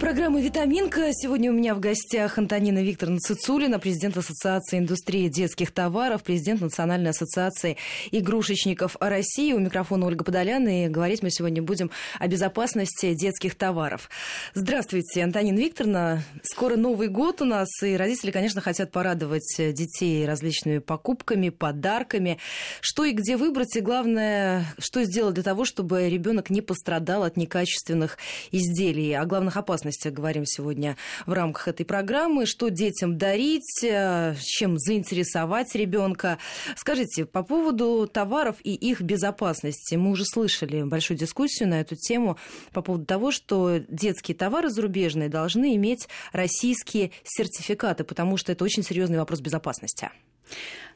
Программа «Витаминка». Сегодня у меня в гостях Антонина Викторовна Цицулина, президент Ассоциации индустрии детских товаров, президент Национальной ассоциации игрушечников России. У микрофона Ольга Подолян, и говорить мы сегодня будем о безопасности детских товаров. Здравствуйте, Антонина Викторовна. Скоро Новый год у нас, и родители, конечно, хотят порадовать детей различными покупками, подарками. Что и где выбрать, и главное, что сделать для того, чтобы ребенок не пострадал от некачественных изделий, о главных опасностях безопасности говорим сегодня в рамках этой программы. Что детям дарить, э, чем заинтересовать ребенка. Скажите, по поводу товаров и их безопасности. Мы уже слышали большую дискуссию на эту тему по поводу того, что детские товары зарубежные должны иметь российские сертификаты, потому что это очень серьезный вопрос безопасности.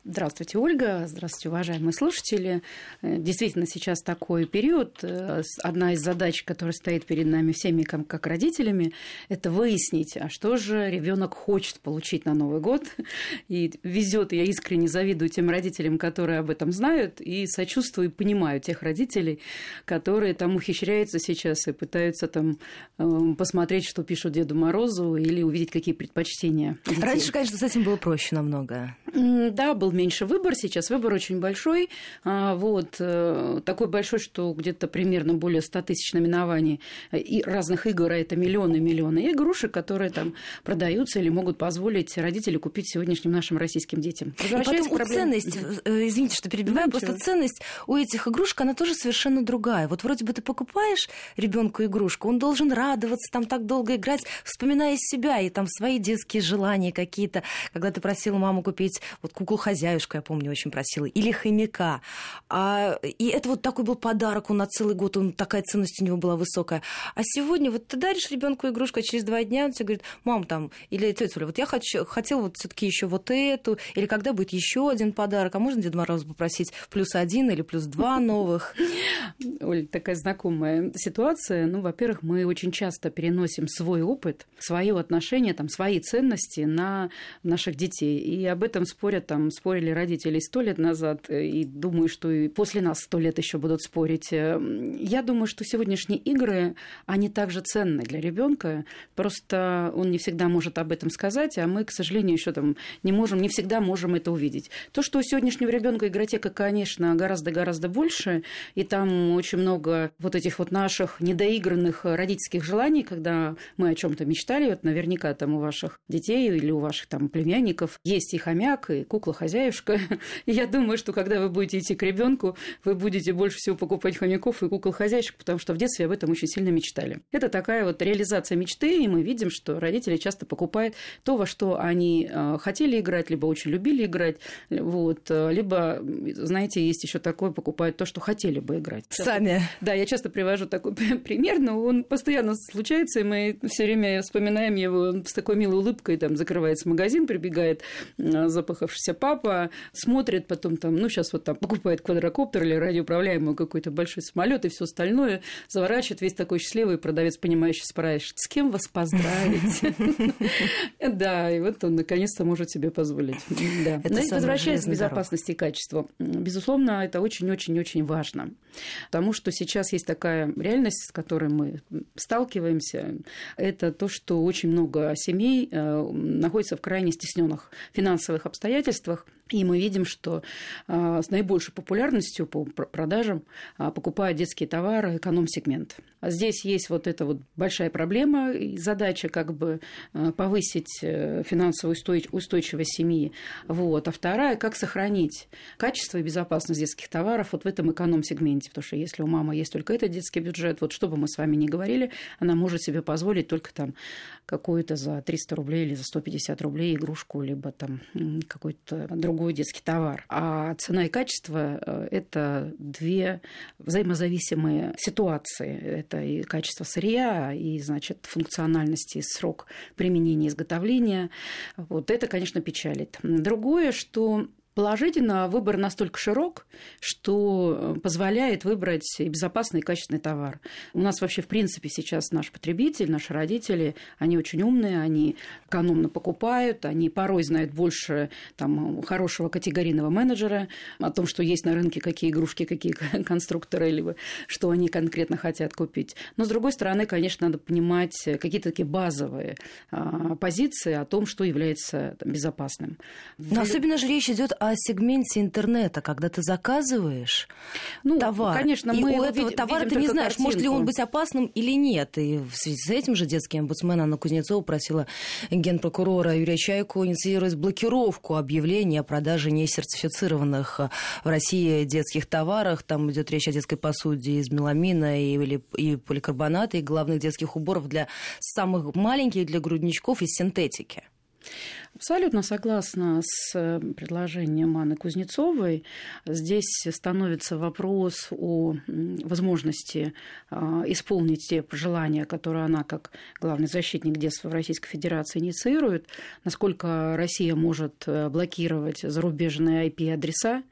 Здравствуйте, Ольга. Здравствуйте, уважаемые слушатели. Э, действительно, сейчас такой период. Э, одна из задач, которая стоит перед нами всеми, как, как родителями, это выяснить, а что же ребенок хочет получить на Новый год. И везет, я искренне завидую тем родителям, которые об этом знают, и сочувствую и понимаю тех родителей, которые там ухищряются сейчас и пытаются там э, посмотреть, что пишут Деду Морозу, или увидеть, какие предпочтения. Детей. Раньше, конечно, с этим было проще намного. Да, был меньше выбор, сейчас выбор очень большой. А, вот, э, такой большой, что где-то примерно более 100 тысяч номинований и разных игр, а это миллионы и миллионы игрушек, которые там продаются или могут позволить родители купить сегодняшним нашим российским детям. И потом у ценность, э, извините, что перебиваю, да, просто ценность у этих игрушек, она тоже совершенно другая. Вот вроде бы ты покупаешь ребенку игрушку, он должен радоваться, там так долго играть, вспоминая себя и там свои детские желания какие-то, когда ты просила маму купить вот куклу-хозяюшку, я помню, очень просила, или хомяка. А, и это вот такой был подарок, он на целый год, он, такая ценность у него была высокая. А сегодня вот ты даришь ребенку игрушку, а через два дня он тебе говорит, мам, там, или тетя Оля, вот я хочу, хотел вот все таки еще вот эту, или когда будет еще один подарок, а можно Деда Мороза попросить плюс один или плюс два новых? Оль, такая знакомая ситуация. Ну, во-первых, мы очень часто переносим свой опыт, свое отношение, там, свои ценности на наших детей. И об этом спорят, там, спорили родители сто лет назад, и думаю, что и после нас сто лет еще будут спорить. Я думаю, что сегодняшние игры, они также ценны для ребенка, просто он не всегда может об этом сказать, а мы, к сожалению, еще там не можем, не всегда можем это увидеть. То, что у сегодняшнего ребенка игротека, конечно, гораздо-гораздо больше, и там очень много вот этих вот наших недоигранных родительских желаний, когда мы о чем-то мечтали, вот наверняка там у ваших детей или у ваших там племянников есть и хомяк, и кукла-хозяюшка. И я думаю, что когда вы будете идти к ребенку, вы будете больше всего покупать хомяков и кукол-хозяйщик, потому что в детстве об этом очень сильно мечтали. Это такая вот реализация мечты, и мы видим, что родители часто покупают то, во что они э, хотели играть, либо очень любили играть, вот, э, либо, знаете, есть еще такое, покупают то, что хотели бы играть. Сами. Да, я часто привожу такой пример, но он постоянно случается, и мы все время вспоминаем его с такой милой улыбкой, там закрывается магазин, прибегает э, запахавшийся папа, смотрит потом там, ну, сейчас вот там покупает квадрокоптер или радиоуправляемый какой-то большой самолет и все остальное, заворачивает весь такой счастливый продавец, понимающий, спрашивает, с кем вас поздравить? Да, и вот он наконец-то может себе позволить. Но возвращаясь к безопасности и качеству, безусловно, это очень-очень-очень важно, потому что сейчас есть такая реальность, с которой мы сталкиваемся, это то, что очень много семей э, находится в крайне стесненных финансовых обстоятельствах, обстоятельствах и мы видим, что а, с наибольшей популярностью по продажам а, покупают детские товары эконом-сегмент. А здесь есть вот эта вот большая проблема и задача как бы повысить э, финансовую устойчивость семьи. Вот. А вторая, как сохранить качество и безопасность детских товаров вот в этом эконом-сегменте. Потому что если у мамы есть только этот детский бюджет, вот что бы мы с вами ни говорили, она может себе позволить только там какую-то за 300 рублей или за 150 рублей игрушку, либо там какой-то другой другой детский товар. А цена и качество э, – это две взаимозависимые ситуации. Это и качество сырья, и, значит, функциональность и срок применения изготовления. Вот это, конечно, печалит. Другое, что Положительно, выбор настолько широк, что э, позволяет выбрать безопасный и качественный товар. У нас вообще, в принципе, сейчас наш потребитель, наши родители, они очень умные, они экономно покупают, они порой знают больше там, хорошего категорийного менеджера о том, что есть на рынке, какие игрушки, какие конструкторы, либо что они конкретно хотят купить. Но, с другой стороны, конечно, надо понимать какие-то такие базовые а, позиции о том, что является там, безопасным. Но особенно же речь идет о сегменте интернета, когда ты заказываешь ну, товар, конечно, и мы у этого видим, товара ты не знаешь, картинку. может ли он быть опасным или нет. И в связи с этим же детский омбудсмен Анна Кузнецова просила генпрокурора Юрия Чайку инициировать блокировку объявлений о продаже несертифицированных в России детских товаров. Там идет речь о детской посуде из меламина и, или, и поликарбоната, и главных детских уборов для самых маленьких, для грудничков из синтетики. Абсолютно согласна с э, предложением Анны Кузнецовой. Здесь становится вопрос о возможности а, исполнить те пожелания, которые она, как главный защитник детства в Российской Федерации, инициирует. Насколько Россия может э, блокировать зарубежные IP-адреса,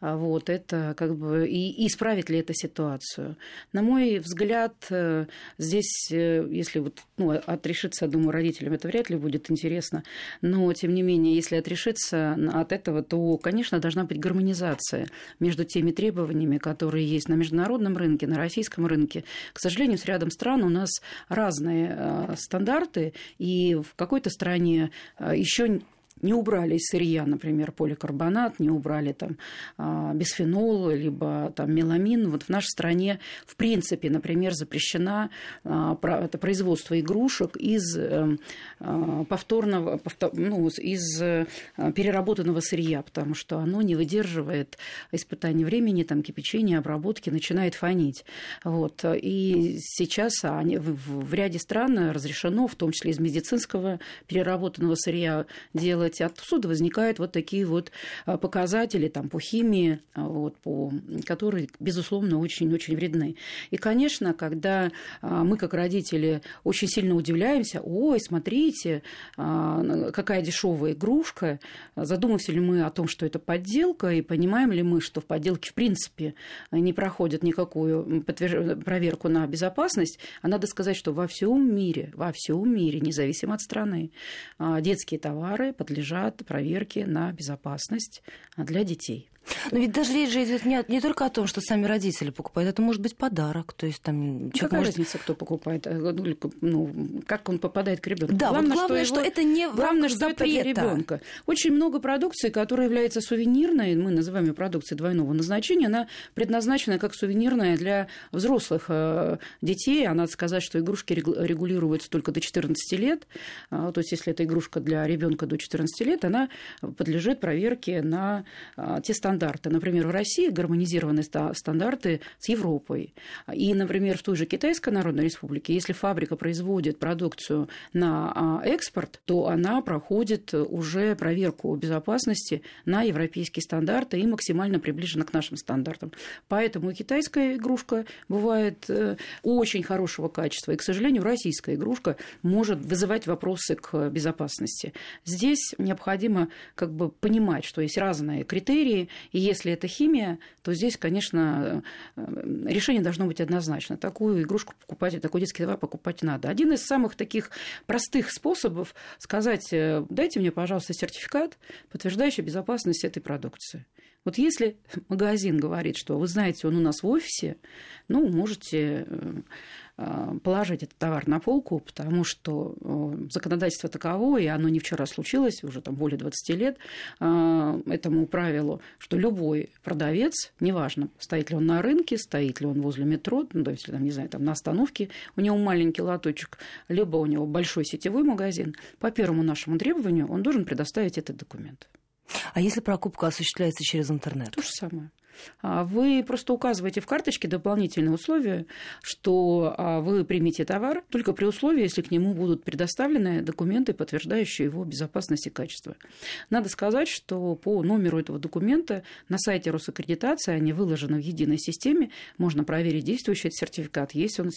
а, вот это как бы и, исправит ли это ситуацию. На мой взгляд, э, здесь, если вот, ну, отрешиться, думаю, родителям это вряд ли будет интересно, но но, тем не менее, если отрешиться от этого, то, конечно, должна быть гармонизация между теми требованиями, которые есть на международном рынке, на российском рынке. К сожалению, с рядом стран у нас разные э, стандарты, и в какой-то стране э, еще не убрали из сырья, например, поликарбонат, не убрали там а, бисфенол, либо там меламин. Вот в нашей стране, в принципе, например, запрещено а, это производство игрушек из э, а, повторного, ну, из э, переработанного сырья, потому что оно не выдерживает испытаний времени, там, кипячения, обработки, начинает фонить. Вот. И сейчас они, в ряде стран разрешено, в том числе из медицинского переработанного сырья, делать делать. Отсюда возникают вот такие вот а, показатели там, по химии, а, вот, по, которые, безусловно, очень-очень вредны. И, конечно, когда а, мы, как родители, очень сильно удивляемся, ой, смотрите, какая дешевая игрушка, задумываемся ли мы о том, что это подделка, и понимаем ли мы, что в подделке, в принципе, не проходит никакую проверку на безопасность, а надо сказать, что во всем мире, во всем мире, независимо от страны, детские товары подлежат проверке на безопасность для детей. Но ведь даже речь же идет не, не только о том, что сами родители покупают, это может быть подарок. То есть там Какая может... разница, кто покупает? Э, ну, ну, как он попадает к ребенку? Да, главное, вот главное, что, его... что это не главное, что запрета. это для ребенка. Очень много продукции, которая является сувенирной, мы называем ее продукцией двойного назначения, она предназначена как сувенирная для взрослых э, детей. А надо сказать, что игрушки регулируются только до 14 лет. А, то есть, если это игрушка для ребенка до 14 лет, она подлежит проверке на а, те стандарты, стандарты. Например, в России гармонизированы стандарты с Европой. И, например, в той же Китайской Народной Республике, если фабрика производит продукцию на а, экспорт, то она проходит уже проверку безопасности на европейские стандарты и максимально приближена к нашим стандартам. Поэтому и китайская игрушка бывает э, очень хорошего качества, и, к сожалению, российская игрушка может вызывать вопросы к безопасности. Здесь необходимо как бы понимать, что есть разные критерии, и если это химия, то здесь, конечно, э, решение должно быть однозначно. Такую игрушку покупать, такой детский товар покупать надо. Один из самых таких простых способов сказать, э, дайте мне, пожалуйста, сертификат, подтверждающий безопасность этой продукции. Вот если магазин говорит, что вы знаете, он у нас в офисе, ну, можете э, положить этот товар на полку, потому что э, законодательство таково, и оно не вчера случилось, уже там более 20 лет, э, этому правилу, что любой продавец, неважно, стоит ли он на рынке, стоит ли он возле метро, ну, если там, не знаю, там на остановке, у него маленький лоточек, либо у него большой сетевой магазин, по первому нашему требованию он должен предоставить этот документ. А если покупка осуществляется через интернет? То же самое. А вы просто указываете в карточке дополнительные условия, что а, вы примете товар только при условии, если к нему будут предоставлены документы, подтверждающие его безопасность и качество. Надо сказать, что по номеру этого документа на сайте Росаккредитации они выложены в единой системе, можно проверить действующий сертификат, есть он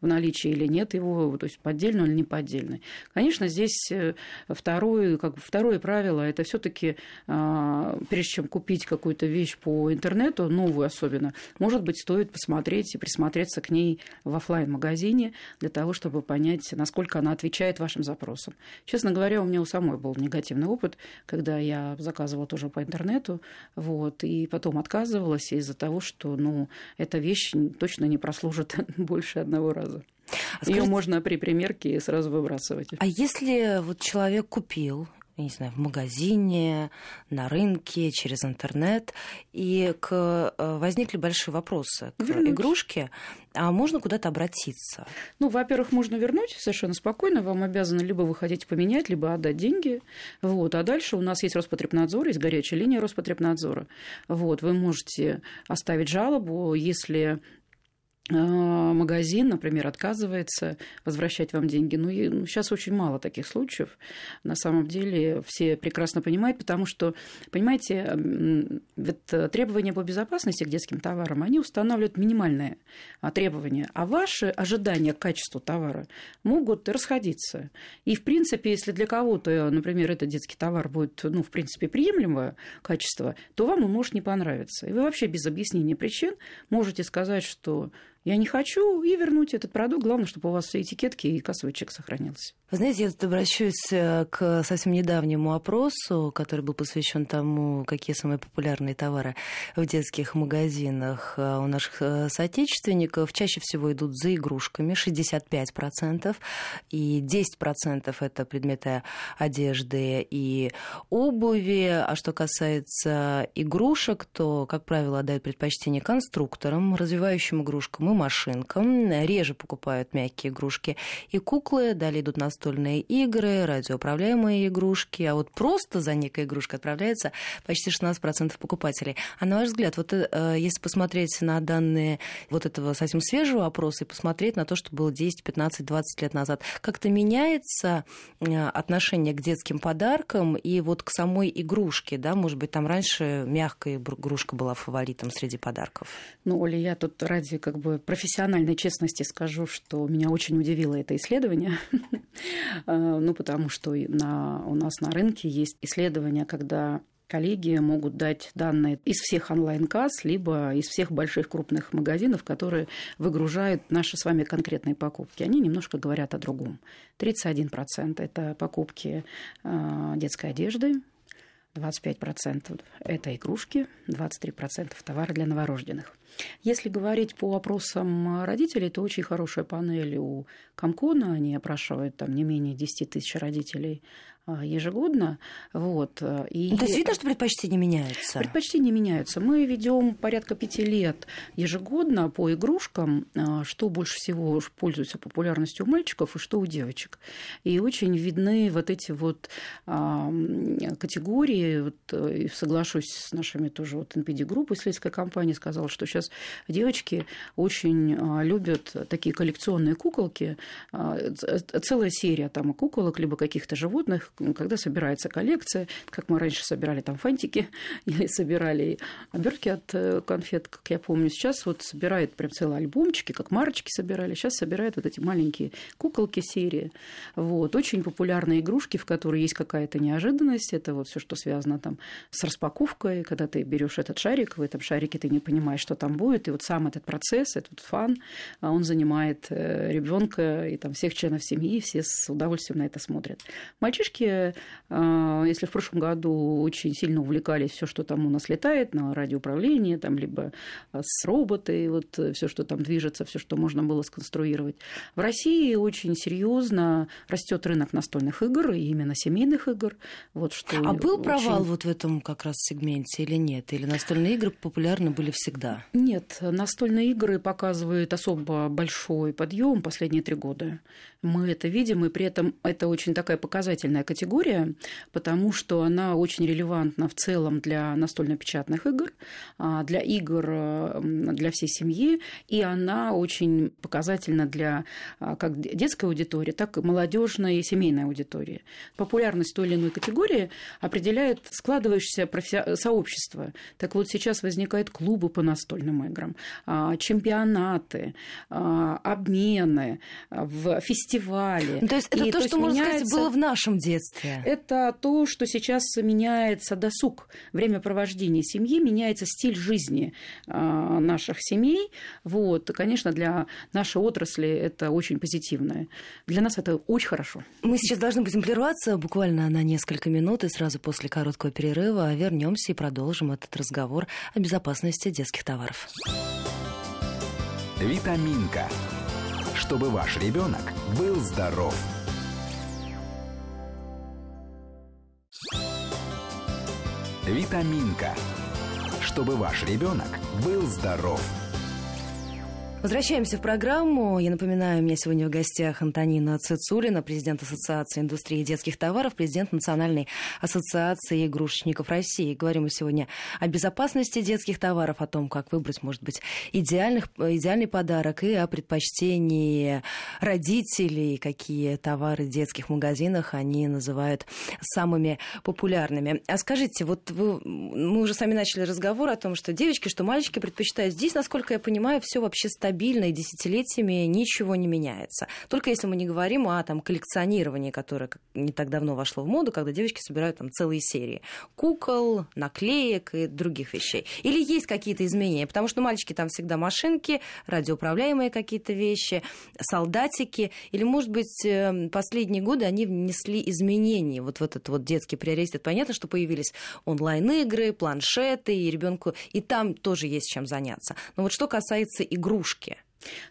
в наличии или нет его, то есть поддельный или не поддельный. Конечно, здесь э, второе, как, второе правило, это все таки а, прежде чем купить какую-то вещь по интернету, новую особенно, может быть, стоит посмотреть и присмотреться к ней в офлайн магазине для того, чтобы понять, насколько она отвечает вашим запросам. Честно говоря, у меня у самой был негативный опыт, когда я заказывала тоже по интернету, вот, и потом отказывалась из-за того, что, ну, эта вещь точно не прослужит больше одного раза. А скажите, Ее можно при примерке сразу выбрасывать. А если вот человек купил я не знаю, в магазине, на рынке, через интернет. И к... Э, возникли большие вопросы к вернуть. игрушке. А можно куда-то обратиться? Ну, во-первых, можно вернуть совершенно спокойно. Вам обязаны либо вы хотите поменять, либо отдать деньги. Вот. А дальше у нас есть Роспотребнадзор, есть горячая линия Роспотребнадзора. Вот. Вы можете оставить жалобу, если магазин, например, отказывается возвращать вам деньги. Ну, и, ну, сейчас очень мало таких случаев. На самом деле все прекрасно понимают, потому что, понимаете, требования по безопасности к детским товарам, они устанавливают минимальные а, требования, а ваши ожидания к качеству товара могут расходиться. И, в принципе, если для кого-то, например, этот детский товар будет, ну, в принципе, приемлемого качества, то вам он может не понравиться. И вы вообще без объяснения причин можете сказать, что я не хочу, и вернуть этот продукт. Главное, чтобы у вас все этикетки и кассовый чек сохранился. Вы знаете, я тут обращусь э, к совсем недавнему опросу, который был посвящен тому, какие самые популярные товары в детских магазинах э, у наших э, соотечественников. Чаще всего идут за игрушками, 65%, и 10% это предметы одежды и обуви. А что касается игрушек, то, как правило, отдают предпочтение конструкторам, развивающим игрушкам и машинкам. Реже покупают мягкие игрушки и куклы. Далее идут настольные игры, радиоуправляемые игрушки. А вот просто за некой игрушкой отправляется почти 16% покупателей. А на ваш взгляд, вот э, если посмотреть на данные вот этого совсем свежего опроса и посмотреть на то, что было 10, 15, 20 лет назад, как-то меняется э, отношение к детским подаркам и вот к самой игрушке, да, может быть, там раньше мягкая игрушка была фаворитом среди подарков? Ну, Оля, я тут ради как бы профессиональной честности скажу, что меня очень удивило это исследование. А, ну, потому что на, у нас на рынке есть исследования, когда коллеги могут дать данные из всех онлайн-касс, либо из всех больших крупных магазинов, которые выгружают наши с вами конкретные покупки. Они немножко говорят о другом. 31% это покупки а, детской одежды, 25% это игрушки, 23% товары для новорожденных. Если говорить по вопросам родителей, то очень хорошая панель у Комкона. Они опрашивают там не менее 10 тысяч родителей а, ежегодно. Вот. И... То есть видно, что предпочтения меняются? Предпочтения меняются. Мы ведем порядка пяти лет ежегодно по игрушкам, а, что больше всего пользуется популярностью у мальчиков и что у девочек. И очень видны вот эти вот а, категории. Вот, э, соглашусь с нашими тоже вот NPD-группой, исследовательской компании сказала, что сейчас девочки очень любят такие коллекционные куколки. Целая серия там куколок, либо каких-то животных, когда собирается коллекция, как мы раньше собирали там фантики или собирали обертки от э, конфет, как я помню. Сейчас вот собирают прям целые альбомчики, как марочки собирали. Сейчас собирают вот эти маленькие куколки серии. Вот. Очень популярные игрушки, в которые есть какая-то неожиданность. Это вот все, что связано там с распаковкой, когда ты берешь этот шарик, в этом шарике ты не понимаешь, что там будет. И вот сам этот процесс, этот фан, а он занимает э, ребенка и там всех членов семьи, все с удовольствием на это смотрят. Мальчишки Э, если в прошлом году очень сильно увлекались все, что там у нас летает на радиоуправлении, там либо э, с роботы, вот э, все, что там движется, все, что можно было сконструировать. В России очень серьезно растет рынок настольных игр, и именно семейных игр. Вот что а был очень... провал вот в этом как раз сегменте или нет? Или настольные игры популярны были всегда? Нет, настольные игры показывают особо большой подъем последние три года. Мы это видим, и при этом это очень такая показательная категория потому что она очень релевантна в целом для настольно-печатных игр, а, для игр для всей семьи, и она очень показательна для как детской аудитории, так и молодежной и семейной аудитории. Популярность той или иной категории определяет складывающееся профи... сообщество. Так вот, сейчас возникают клубы по настольным играм, чемпионаты, обмены, в фестивале. Ну, то есть это и, то, то, что, можно сказать, было в нашем детстве. Это то, что сейчас меняется досуг, время провождения семьи, меняется стиль жизни а, наших семей. Вот, конечно, для нашей отрасли это очень позитивное. Для нас это очень хорошо. Мы сейчас должны будем прерваться буквально на несколько минут и сразу после короткого перерыва вернемся и продолжим этот разговор о безопасности детских товаров. Витаминка чтобы ваш ребенок был здоров. Витаминка. Чтобы ваш ребенок был здоров. Возвращаемся в программу. Я напоминаю, у меня сегодня в гостях Антонина Цицулина, президент Ассоциации индустрии детских товаров, президент Национальной ассоциации игрушечников России. Говорим мы сегодня о безопасности детских товаров, о том, как выбрать, может быть, идеальных, идеальный подарок и о предпочтении родителей, какие товары в детских магазинах они называют самыми популярными. А скажите, вот вы, мы уже сами начали разговор о том, что девочки, что мальчики предпочитают. Здесь, насколько я понимаю, все вообще стабильно стабильно и десятилетиями ничего не меняется. Только если мы не говорим о там, коллекционировании, которое не так давно вошло в моду, когда девочки собирают там целые серии кукол, наклеек и других вещей. Или есть какие-то изменения? Потому что мальчики там всегда машинки, радиоуправляемые какие-то вещи, солдатики. Или, может быть, э, последние годы они внесли изменения вот в этот вот детский приоритет. Понятно, что появились онлайн-игры, планшеты, и ребенку и там тоже есть чем заняться. Но вот что касается игрушки,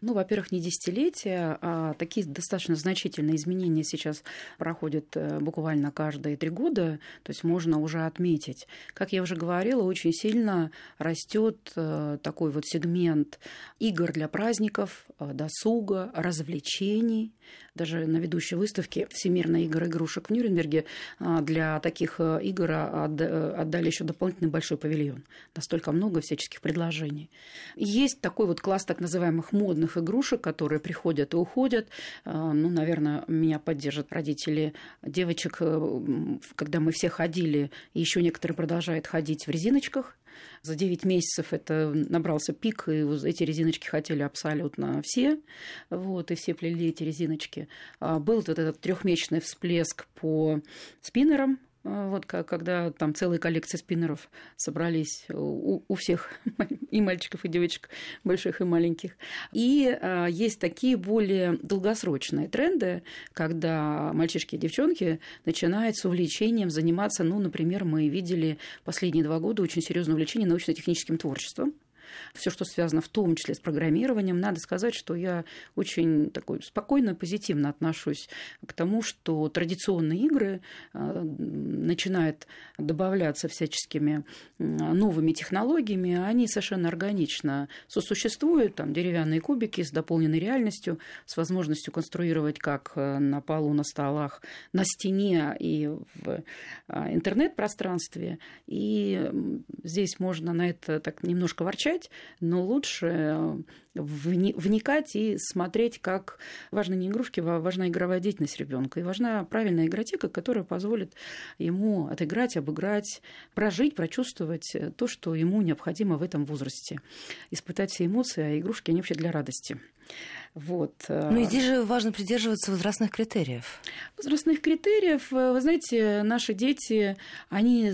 ну, во-первых, не десятилетия, а такие достаточно значительные изменения сейчас проходят э, буквально каждые три года, то есть можно уже отметить. Как я уже говорила, очень сильно растет э, такой вот сегмент игр для праздников, э, досуга, развлечений. Даже на ведущей выставке Всемирной игры игрушек в Нюрнберге для таких игр отдали еще дополнительный большой павильон. Настолько много всяческих предложений. Есть такой вот класс так называемых модных игрушек, которые приходят и уходят. А, ну, наверное, меня поддержат родители девочек, э, когда мы все ходили, и еще некоторые продолжают ходить в резиночках. За 9 месяцев это набрался пик, и эти резиночки хотели абсолютно все, вот, и все плели эти резиночки. А, был вот этот трехмесячный всплеск по спиннерам, вот когда там целые коллекции спиннеров собрались у, у всех, и мальчиков, и девочек, больших и маленьких. И а, есть такие более долгосрочные тренды, когда мальчишки и девчонки начинают с увлечением заниматься, ну, например, мы видели последние два года очень серьезное увлечение научно-техническим творчеством все, что связано в том числе с программированием, надо сказать, что я очень такой спокойно, позитивно отношусь к тому, что традиционные игры а, начинают добавляться всяческими новыми технологиями, они совершенно органично сосуществуют, там деревянные кубики с дополненной реальностью, с возможностью конструировать как э, на полу, на столах, на стене и в а, интернет-пространстве. И здесь можно на это так немножко ворчать, читать, но лучше э, вникать и смотреть, как важны не игрушки, а важна игровая деятельность ребенка. И важна правильная игротека, которая позволит ему отыграть, обыграть, прожить, прочувствовать то, что ему необходимо в этом возрасте. Испытать все эмоции, а игрушки, они вообще для радости. Вот. Э, ну и здесь же важно придерживаться возрастных критериев. Возрастных критериев, э, вы знаете, наши дети, они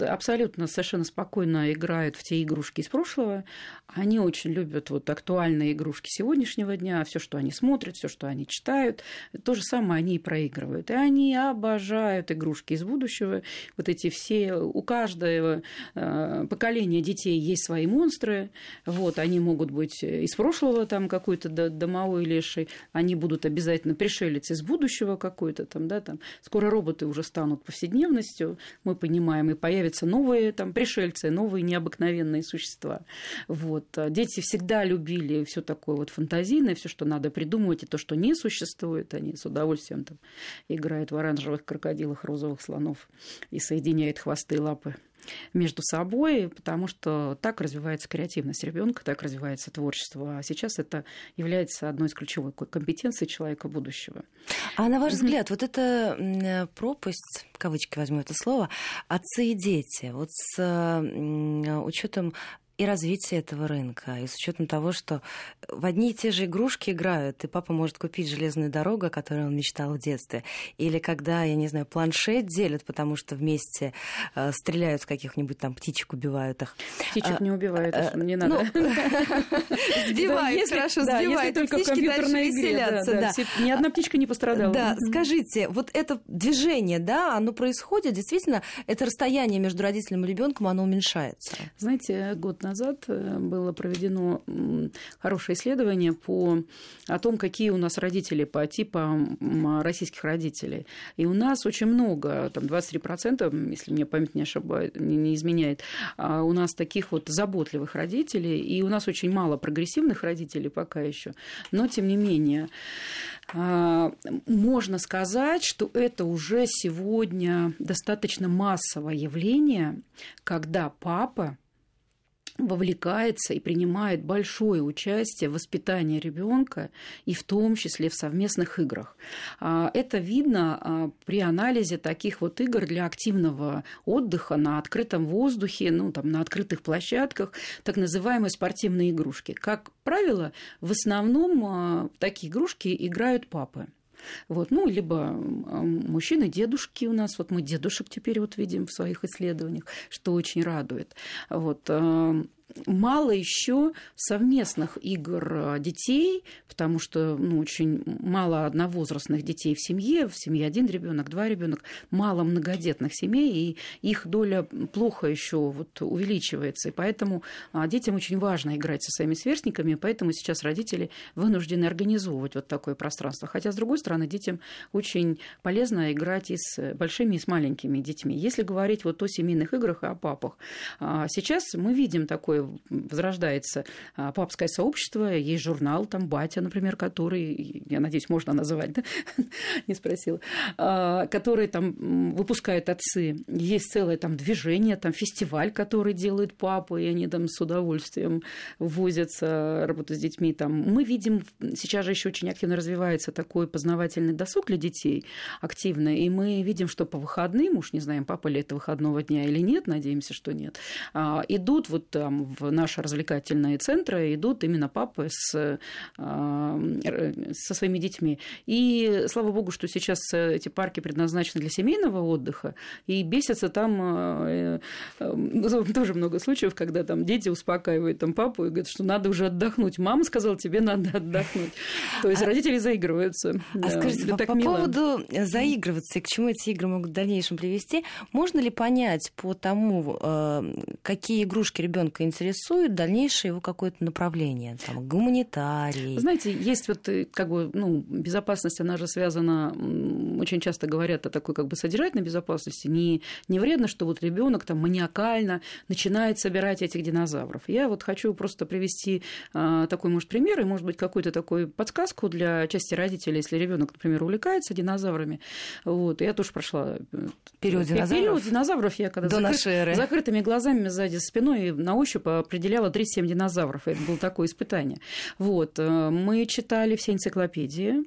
абсолютно совершенно спокойно играют в те игрушки из прошлого. Они очень любят вот актуальные игрушки сегодняшнего дня, все, что они смотрят, все, что они читают, то же самое они и проигрывают. И они обожают игрушки из будущего. Вот эти все, у каждого э, поколения детей есть свои монстры. Вот, они могут быть из прошлого там какую какой-то домовой леший, они будут обязательно пришелец из будущего какой-то там, да, там. Скоро роботы уже станут повседневностью, мы понимаем, и появятся новые там пришельцы, новые необыкновенные существа. Вот. А дети всегда любили все такое вот фантазийное, все, что надо придумывать, и то, что не существует, они с удовольствием там играют в оранжевых крокодилах, розовых слонов и соединяют хвосты и лапы между собой, потому что так развивается креативность ребенка, так развивается творчество. А сейчас это является одной из ключевых компетенций человека будущего. А на ваш взгляд, вот эта пропасть, кавычки возьму это слово, отцы и дети, вот с учетом и развитие этого рынка, и с учетом того, что в одни и те же игрушки играют, и папа может купить железную дорогу, о которой он мечтал в детстве, или когда, я не знаю, планшет делят, потому что вместе э, стреляют с каких-нибудь там птичек, убивают их. Птичек а, не убивают, а, не надо. Ну, сбивают, хорошо, сбивают. только в компьютерной игре. Ни одна птичка не пострадала. Да, скажите, вот это движение, да, оно происходит, действительно, это расстояние между родителем и ребенком, оно уменьшается? Знаете, год назад э, было проведено хорошее исследование по о том, какие у нас родители по типам российских родителей. И у нас очень много, там 23%, если мне память не ошибает, не, изменяет, а у нас таких вот заботливых родителей, и у нас очень мало прогрессивных родителей пока еще. Но, тем не менее, а, можно сказать, что это уже сегодня достаточно массовое явление, когда папа вовлекается и принимает большое участие в воспитании ребенка и в том числе в совместных играх. А, это видно а, при анализе таких вот игр для активного отдыха на открытом воздухе, ну, там, на открытых площадках, так называемые спортивные игрушки. Как правило, в основном а, в такие игрушки играют папы. Вот, ну, либо мужчины, дедушки у нас, вот мы дедушек теперь вот видим в своих исследованиях, что очень радует. Вот, мало еще совместных игр детей, потому что ну, очень мало одновозрастных детей в семье, в семье один ребенок, два ребенок, мало многодетных семей, и их доля плохо еще вот увеличивается. И поэтому а, детям очень важно играть со своими сверстниками, поэтому сейчас родители вынуждены организовывать вот такое пространство. Хотя, с другой стороны, детям очень полезно играть и с большими, и с маленькими детьми. Если говорить вот о семейных играх и о папах, а, сейчас мы видим такое возрождается а, папское сообщество, есть журнал, там батя, например, который, я надеюсь, можно называть, да? не спросила, а, который там выпускают отцы. Есть целое там движение, там фестиваль, который делают папы, и они там с удовольствием возятся, работают с детьми. Там. Мы видим, сейчас же еще очень активно развивается такой познавательный досуг для детей, активно, и мы видим, что по выходным, уж не знаем, папа ли это выходного дня или нет, надеемся, что нет, а, идут вот там в наши развлекательные центры идут именно папы с, а, со своими детьми. И слава богу, что сейчас эти парки предназначены для семейного отдыха, и бесятся там э, э, тоже много случаев, когда там дети успокаивают там папу и говорят, что надо уже отдохнуть. Мама сказала, тебе надо отдохнуть. То есть а... родители заигрываются. А да, скажите, по, по поводу заигрываться и к чему эти игры могут в дальнейшем привести, можно ли понять по тому, э, какие игрушки ребенка интересует дальнейшее его какое-то направление, там, гуманитарий. Знаете, есть вот э, как бы, ну, безопасность, она же связана, очень часто говорят о такой как бы содержательной безопасности. Не, не вредно, что вот ребенок там маниакально начинает собирать этих динозавров. Я вот хочу просто привести а, такой, может, пример, и, может быть, какую-то такую подсказку для части родителей, если ребенок, например, увлекается динозаврами. Вот, я тоже прошла э, период динозавров. Период динозавров я когда До закры... нашей эры. закрытыми глазами сзади спиной на ощупь определяла 37 динозавров. Это было такое испытание. Вот. Э, мы читали все энциклопедии,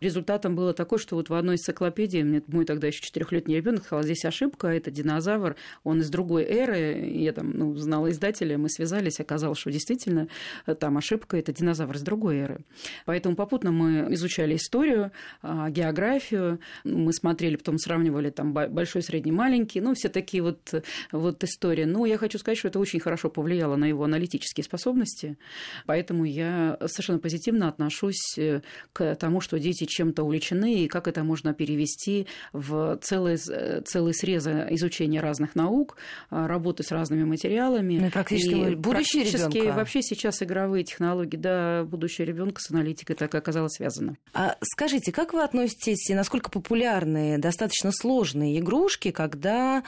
Результатом было такое, что вот в одной энциклопедии, мне мой тогда еще четырехлетний ребенок сказал, здесь ошибка, это динозавр, он из другой эры. Я там ну, знала издателя, мы связались, оказалось, что действительно э, там ошибка, это динозавр из другой эры. Поэтому попутно мы изучали историю, а, географию, мы смотрели, потом сравнивали там большой, средний, маленький, ну, все такие вот, вот истории. Но я хочу сказать, что это очень хорошо повлияло на его аналитические способности, поэтому я совершенно позитивно отношусь э, к тому, что дети чем-то увлечены и как это можно перевести в целый, целый срез изучения разных наук, работы с разными материалами. Ну, и практически и будущее практически ребенка. вообще сейчас игровые технологии, да, будущее ребенка с аналитикой так оказалось связано. А скажите, как вы относитесь и насколько популярны достаточно сложные игрушки, когда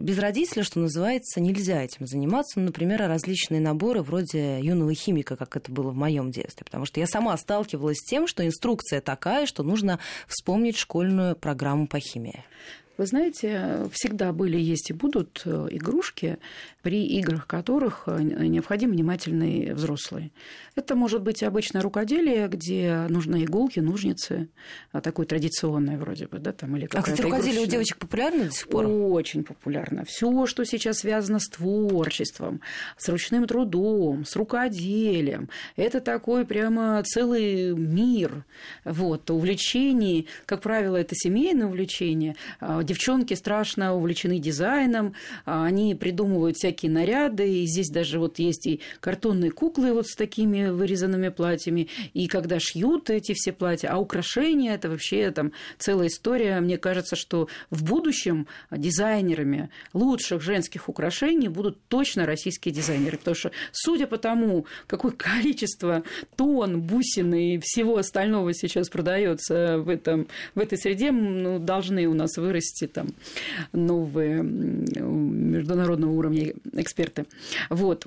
без родителя, что называется, нельзя этим заниматься. Ну, например, различные наборы вроде юного химика, как это было в моем детстве. Потому что я сама сталкивалась с тем, что инструкция такая, что нужно вспомнить школьную программу по химии. Вы знаете, всегда были, есть и будут э, игрушки, при играх которых э, необходим внимательный взрослый. Это может быть обычное рукоделие, где нужны иголки, ножницы, а такое традиционное вроде бы, да, там или А, кстати, рукоделие игрушечная. у девочек популярно до сих пор? Очень популярно. Все, что сейчас связано с творчеством, с ручным трудом, с рукоделием, это такой прямо целый мир вот, увлечений. Как правило, это семейное увлечение. Девчонки страшно увлечены дизайном, а, они придумывают всякие наряды, и здесь даже вот есть и картонные куклы вот с такими вырезанными платьями, и когда шьют эти все платья, а украшения это вообще там целая история. Мне кажется, что в будущем дизайнерами лучших женских украшений будут точно российские дизайнеры, потому что судя по тому, какое количество тон, бусины и всего остального сейчас продается в, этом, в этой среде, ну, должны у нас вырасти там новые международного уровня эксперты. Вот.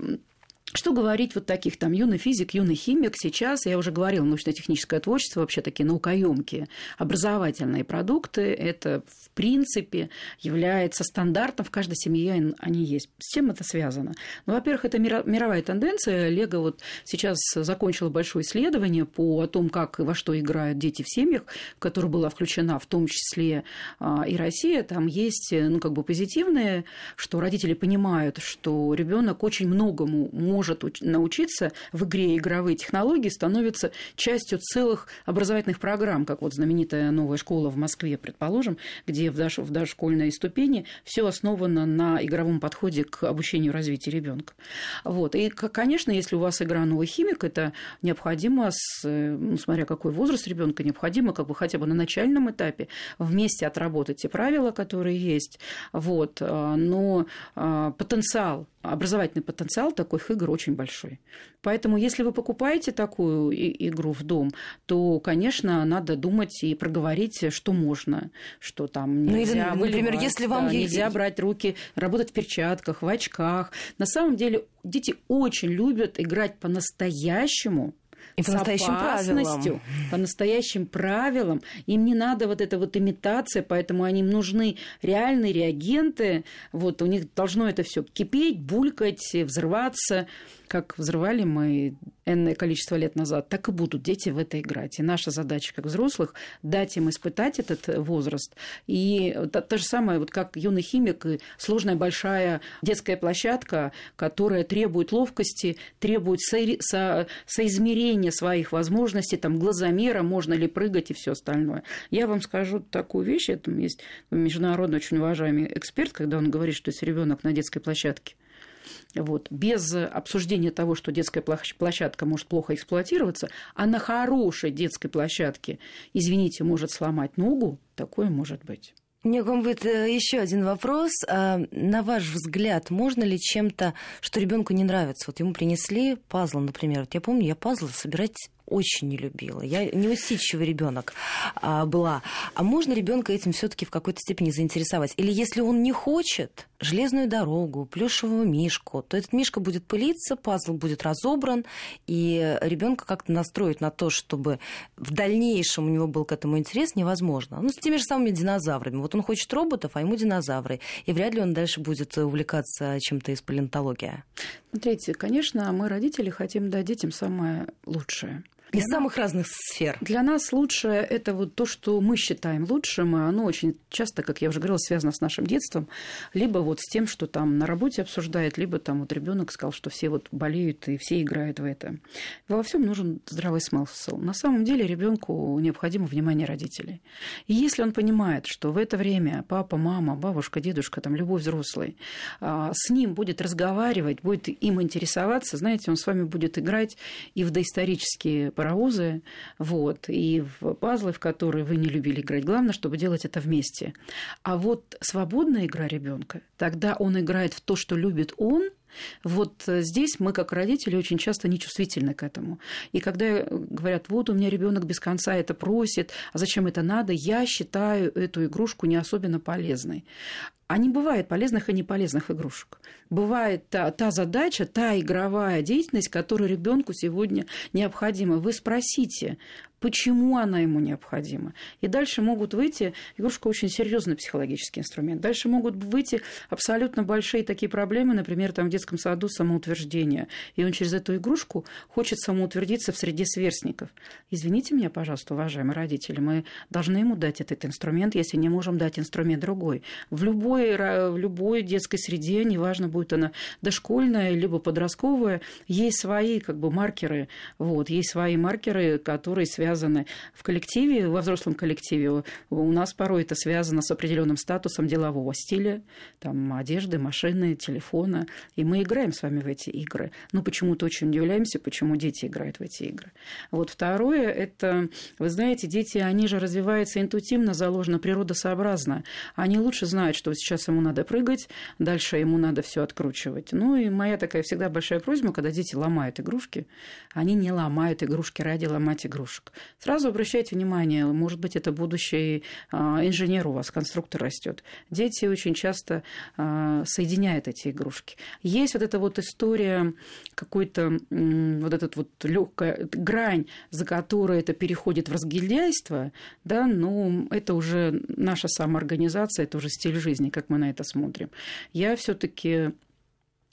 Что говорить вот таких там юный физик, юный химик сейчас, я уже говорила, научно-техническое творчество, вообще такие наукоемкие образовательные продукты, это в принципе является стандартом в каждой семье, они есть. С чем это связано? Ну, во-первых, это мировая тенденция. Лего вот сейчас закончила большое исследование по том, как и во что играют дети в семьях, в которое была включена в том числе а, и Россия. Там есть, ну, как бы позитивные, что родители понимают, что ребенок очень многому может может научиться в игре игровые технологии, становится частью целых образовательных программ, как вот знаменитая новая школа в Москве, предположим, где в, дош- в дошкольной ступени все основано на игровом подходе к обучению и развитию ребенка. Вот. И, конечно, если у вас игра новый химик, это необходимо, с, ну, смотря какой возраст ребенка, необходимо как бы хотя бы на начальном этапе вместе отработать те правила, которые есть. Вот. А, но а, потенциал образовательный потенциал таких игр очень большой. Поэтому, если вы покупаете такую игру в дом, то, конечно, надо думать и проговорить, что можно, что там нельзя ну, или, например, если вам да, нельзя брать руки, работать в перчатках, в очках. На самом деле дети очень любят играть по-настоящему и по настоящим правилам. По настоящим правилам. Им не надо вот эта вот имитация, поэтому они им нужны реальные реагенты. Вот у них должно это все кипеть, булькать, взрываться как взрывали мы энное количество лет назад, так и будут дети в это играть. И наша задача как взрослых дать им испытать этот возраст. И то, то же самое, вот как юный химик, сложная большая детская площадка, которая требует ловкости, требует со, со, соизмерения своих возможностей, там, глазомера, можно ли прыгать и все остальное. Я вам скажу такую вещь, это есть международно очень уважаемый эксперт, когда он говорит, что если ребенок на детской площадке вот, без обсуждения того, что детская площадка может плохо эксплуатироваться, а на хорошей детской площадке, извините, может сломать ногу, такое может быть. Мне к вам будет э, еще один вопрос. А, на ваш взгляд, можно ли чем-то, что ребенку не нравится? Вот ему принесли пазл, например. Вот я помню, я пазлы собирать очень не любила. Я неусидчивый ребенок а, была. А можно ребенка этим все-таки в какой-то степени заинтересовать? Или если он не хочет железную дорогу, плюшевого мишку, то этот мишка будет пылиться, пазл будет разобран, и ребенка как-то настроить на то, чтобы в дальнейшем у него был к этому интерес, невозможно. Ну, с теми же самыми динозаврами. Вот он хочет роботов, а ему динозавры. И вряд ли он дальше будет увлекаться чем-то из палеонтологии. Смотрите, конечно, мы, родители, хотим дать детям самое лучшее. Из для самых нас, разных сфер. Для нас лучшее – это вот то, что мы считаем лучшим, и оно очень часто, как я уже говорила, связано с нашим детством, либо вот с тем, что там на работе обсуждает, либо там вот ребенок сказал, что все вот болеют и все играют в это. Во всем нужен здравый смысл. На самом деле ребенку необходимо внимание родителей. И если он понимает, что в это время папа, мама, бабушка, дедушка, там любой взрослый а, с ним будет разговаривать, будет им интересоваться, знаете, он с вами будет играть и в доисторические паровозы, вот, и в пазлы, в которые вы не любили играть. Главное, чтобы делать это вместе. А вот свободная игра ребенка, тогда он играет в то, что любит он – вот здесь мы, как родители, очень часто нечувствительны к этому. И когда говорят, вот у меня ребенок без конца это просит, а зачем это надо, я считаю эту игрушку не особенно полезной. А не бывает полезных и неполезных игрушек. Бывает та, та задача, та игровая деятельность, которая ребенку сегодня необходима. Вы спросите, почему она ему необходима. И дальше могут выйти, игрушка очень серьезный психологический инструмент, дальше могут выйти абсолютно большие такие проблемы, например, там в детском саду самоутверждение, и он через эту игрушку хочет самоутвердиться в среде сверстников. Извините меня, пожалуйста, уважаемые родители, мы должны ему дать этот инструмент, если не можем дать инструмент другой. В любой, в любой детской среде, неважно, будет она дошкольная, либо подростковая, есть свои как бы маркеры, вот, есть свои маркеры, которые связаны в коллективе, во взрослом коллективе. У нас порой это связано с определенным статусом делового стиля, там, одежды, машины, телефона. И мы играем с вами в эти игры. Но почему-то очень удивляемся, почему дети играют в эти игры. Вот второе, это, вы знаете, дети, они же развиваются интуитивно, заложено природосообразно. Они лучше знают, что сейчас ему надо прыгать, дальше ему надо все откручивать. Ну и моя такая всегда большая просьба, когда дети ломают игрушки, они не ломают игрушки ради ломать игрушек. Сразу обращайте внимание, может быть, это будущий а, инженер у вас, конструктор растет. Дети очень часто а, соединяют эти игрушки. Есть вот эта вот история какой-то вот этот вот легкая грань, за которой это переходит в разгильдяйство, да, но это уже наша самоорганизация, это уже стиль жизни, как мы на это смотрим. Я все-таки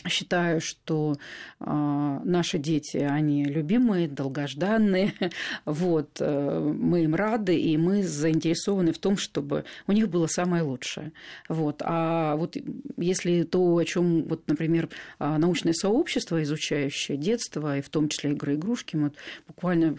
Считаю, что э, наши дети, они любимые, долгожданные, вот, э, мы им рады, и мы заинтересованы в том, чтобы у них было самое лучшее. Вот. А вот если то, о чем, вот, например, научное сообщество, изучающее детство, и в том числе игры игрушки, мы буквально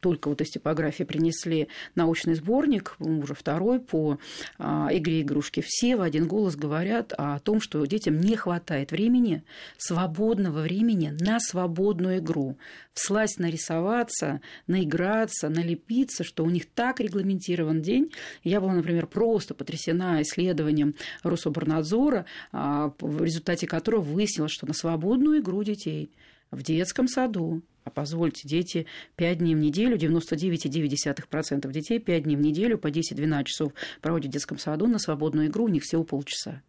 только вот из типографии принесли научный сборник, уже второй по а, игре игрушки. Все в один голос говорят о том, что детям не хватает времени, свободного времени на свободную игру. Всласть нарисоваться, наиграться, налепиться, что у них так регламентирован день. Я была, например, просто потрясена исследованием Рособорнадзора, а, в результате которого выяснилось, что на свободную игру детей в детском саду а позвольте, дети 5 дней в неделю, 99,9% детей 5 дней в неделю по 10-12 часов проводят в детском саду на свободную игру, у них всего полчаса.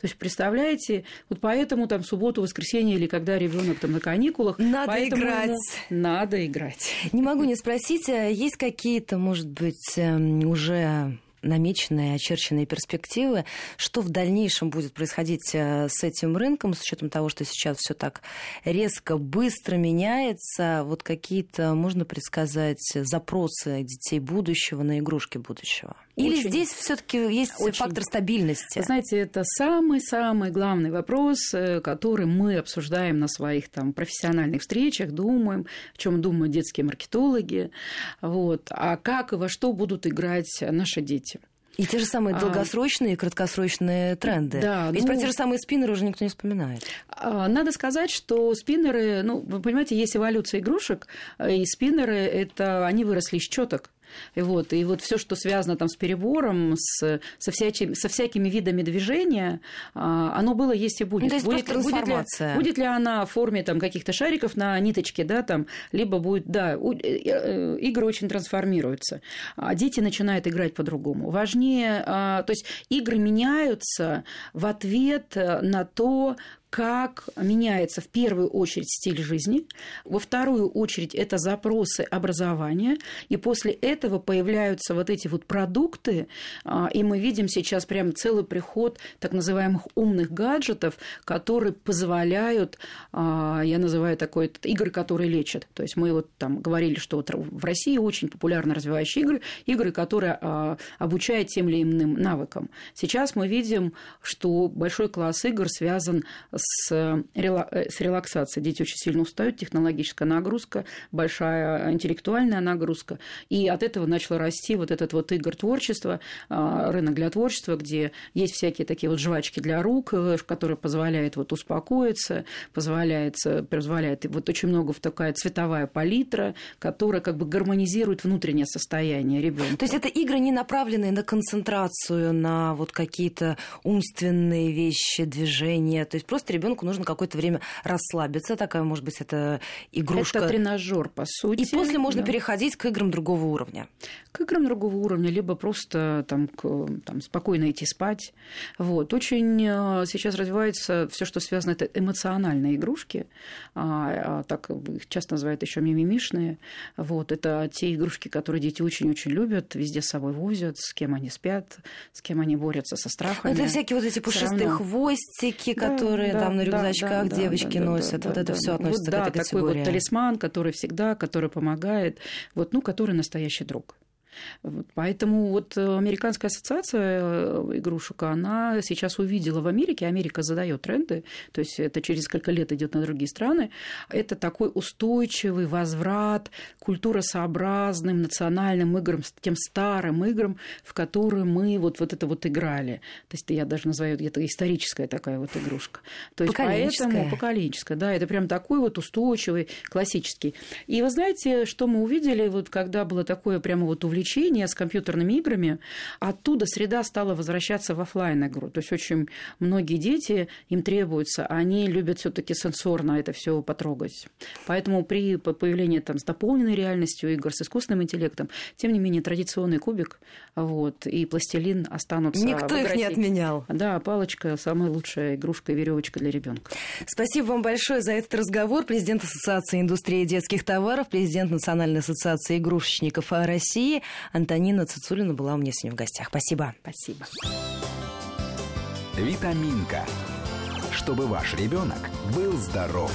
То есть, представляете, вот поэтому там субботу, воскресенье или когда ребенок там на каникулах, надо играть. Надо играть. Не могу не спросить, а есть какие-то, может быть, эм, уже намеченные, очерченные перспективы, что в дальнейшем будет происходить э, с этим рынком, с учетом того, что сейчас все так резко, быстро меняется, вот какие-то, можно предсказать, запросы детей будущего на игрушки будущего? Или очень, здесь все-таки есть очень, фактор стабильности? Вы знаете, это самый-самый главный вопрос, э, который мы обсуждаем на своих там профессиональных встречах, думаем, о чем думают детские маркетологи, вот, а как и во что будут играть наши дети. И те же самые а, долгосрочные и краткосрочные тренды. Да, Ведь ну, про те же самые спиннеры уже никто не вспоминает. А, надо сказать, что спиннеры, ну, вы понимаете, есть эволюция игрушек, и спиннеры, это они выросли из четок. И вот, и вот все, что связано там с перебором, с, со, всячими, со всякими видами движения, а, оно было, есть и будет. Ну, то есть будет, будет, ли, будет ли она в форме там, каких-то шариков на ниточке, да, там, либо будет, да, э, э, игры очень трансформируются. А дети начинают играть по-другому. Важнее, а, то есть игры меняются в ответ на то, как меняется в первую очередь стиль жизни, во вторую очередь это запросы образования, и после этого появляются вот эти вот продукты, а, и мы видим сейчас прям целый приход так называемых умных гаджетов, которые позволяют, а, я называю такой игры, которые лечат. То есть мы вот там говорили, что вот в России очень популярно развивающие игры, игры, которые а, обучают тем или иным навыкам. Сейчас мы видим, что большой класс игр связан с с, э, с релаксацией. Дети очень сильно устают, технологическая нагрузка, большая интеллектуальная нагрузка. И от этого начало расти вот этот вот игр творчества, а, рынок для творчества, где есть всякие такие вот жвачки для рук, э, которые позволяют вот успокоиться, позволяет, позволяет вот очень много в такая цветовая палитра, которая как бы гармонизирует внутреннее состояние ребенка. То есть это игры не направленные на концентрацию, на вот какие-то умственные вещи, движения. То есть просто ребенку нужно какое-то время расслабиться. Такая, может быть, это игрушка. Это тренажер, по сути. И после можно да. переходить к играм другого уровня. К играм другого уровня, либо просто там, к, там спокойно идти спать. Вот. Очень э, сейчас развивается все, что связано, это эмоциональные игрушки. А, а, так их часто называют еще мимимишные. Вот. Это те игрушки, которые дети очень-очень любят, везде с собой возят, с кем они спят, с кем они борются со страхами. Это всякие вот эти пушистые хвостики, которые да, там на рюкзачках да, девочки да, носят. Да, вот да, это да, все относится вот, к этой да, категории. такой вот талисман, который всегда, который помогает, вот, ну, который настоящий друг. Вот, поэтому вот э, Американская ассоциация э, игрушек, она сейчас увидела в Америке, Америка задает тренды, то есть это через несколько лет идет на другие страны, это такой устойчивый возврат культуросообразным национальным играм, тем старым играм, в которые мы вот, вот это вот играли. То есть я даже называю это историческая такая вот игрушка. То есть поэтому поколенческая, да, это прям такой вот устойчивый, классический. И вы знаете, что мы увидели, вот когда было такое прямо вот увлечение увлечение с компьютерными играми, оттуда среда стала возвращаться в офлайн игру. То есть очень многие дети, им требуется, они любят все таки сенсорно это все потрогать. Поэтому при появлении там, с дополненной реальностью игр, с искусственным интеллектом, тем не менее традиционный кубик вот, и пластилин останутся Никто их не отменял. Да, палочка – самая лучшая игрушка и веревочка для ребенка. Спасибо вам большое за этот разговор. Президент Ассоциации индустрии детских товаров, президент Национальной ассоциации игрушечников России Антонина Цицулина была у меня сегодня в гостях. Спасибо. Спасибо. Витаминка. Чтобы ваш ребенок был здоров.